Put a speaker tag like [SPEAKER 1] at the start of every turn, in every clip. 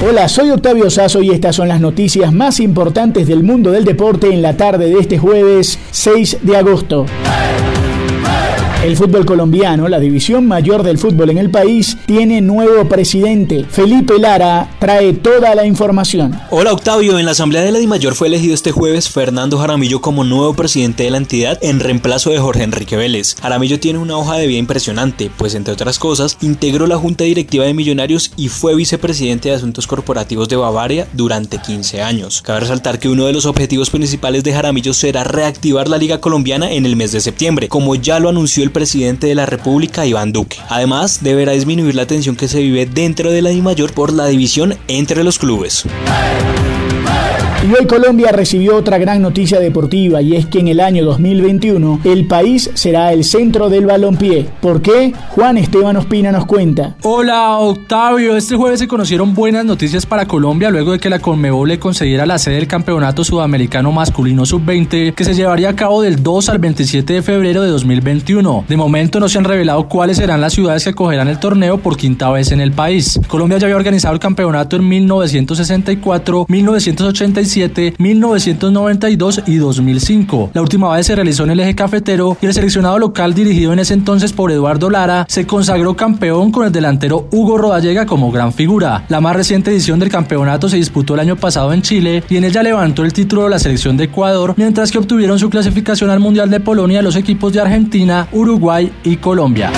[SPEAKER 1] Hola, soy Octavio Sazo y estas son las noticias más importantes del mundo del deporte en la tarde de este jueves 6 de agosto. El fútbol colombiano, la división mayor del fútbol en el país, tiene nuevo presidente. Felipe Lara trae toda la información.
[SPEAKER 2] Hola Octavio, en la Asamblea de la DIMAYOR fue elegido este jueves Fernando Jaramillo como nuevo presidente de la entidad en reemplazo de Jorge Enrique Vélez. Jaramillo tiene una hoja de vida impresionante, pues entre otras cosas, integró la Junta Directiva de Millonarios y fue vicepresidente de Asuntos Corporativos de Bavaria durante 15 años. Cabe resaltar que uno de los objetivos principales de Jaramillo será reactivar la Liga Colombiana en el mes de septiembre, como ya lo anunció el presidente de la República, Iván Duque. Además, deberá disminuir la tensión que se vive dentro de la DIMAYOR por la división entre los clubes.
[SPEAKER 1] Y hoy Colombia recibió otra gran noticia deportiva y es que en el año 2021 el país será el centro del balompié. ¿Por qué? Juan Esteban Ospina nos cuenta.
[SPEAKER 3] Hola Octavio, este jueves se conocieron buenas noticias para Colombia luego de que la Conmebol le concediera la sede del Campeonato Sudamericano Masculino Sub-20 que se llevaría a cabo del 2 al 27 de febrero de 2021. De momento no se han revelado cuáles serán las ciudades que acogerán el torneo por quinta vez en el país. Colombia ya había organizado el campeonato en 1964, 1985 1992 y 2005. La última vez se realizó en el eje cafetero y el seleccionado local dirigido en ese entonces por Eduardo Lara se consagró campeón con el delantero Hugo Rodallega como gran figura. La más reciente edición del campeonato se disputó el año pasado en Chile y en ella levantó el título de la selección de Ecuador, mientras que obtuvieron su clasificación al Mundial de Polonia los equipos de Argentina, Uruguay y Colombia.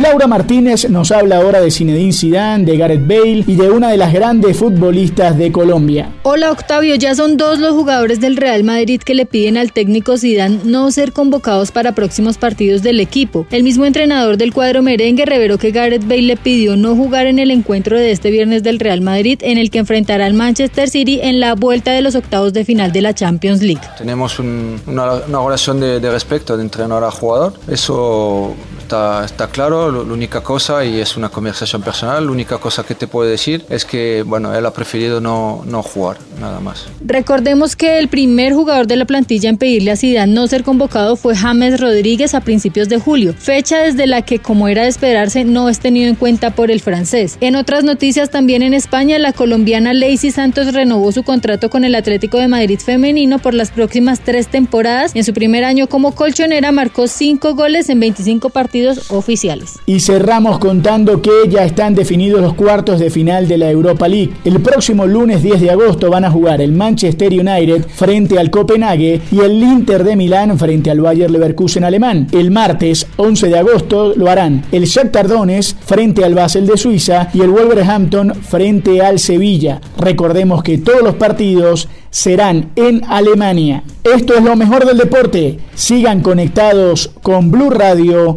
[SPEAKER 1] Laura Martínez nos habla ahora de Zinedine Zidane, de Gareth Bale y de una de las grandes futbolistas de Colombia.
[SPEAKER 4] Hola Octavio, ya son dos los jugadores del Real Madrid que le piden al técnico Zidane no ser convocados para próximos partidos del equipo. El mismo entrenador del cuadro merengue reveló que Gareth Bale le pidió no jugar en el encuentro de este viernes del Real Madrid en el que enfrentará al Manchester City en la vuelta de los octavos de final de la Champions League.
[SPEAKER 5] Tenemos una, una, relación de, de respeto de entrenador a jugador. Eso está, claro, la única cosa, y es una conversación personal, la única cosa que te puedo decir es que, bueno, él ha preferido no, no jugar, nada más.
[SPEAKER 4] Recordemos que el primer jugador de la plantilla en pedirle a Zidane no ser convocado fue James Rodríguez a principios de julio, fecha desde la que, como era de esperarse, no es tenido en cuenta por el francés. En otras noticias, también en España, la colombiana Lacey Santos renovó su contrato con el Atlético de Madrid femenino por las próximas tres temporadas. En su primer año como colchonera marcó cinco goles en 25 partidos oficiales.
[SPEAKER 1] Y cerramos contando que ya están definidos los cuartos de final de la Europa League. El próximo lunes 10 de agosto van a jugar el Manchester United frente al Copenhague y el Inter de Milán frente al Bayer Leverkusen alemán. El martes 11 de agosto lo harán el Shakhtar Donetsk frente al Basel de Suiza y el Wolverhampton frente al Sevilla. Recordemos que todos los partidos serán en Alemania. Esto es lo mejor del deporte. Sigan conectados con Blue Radio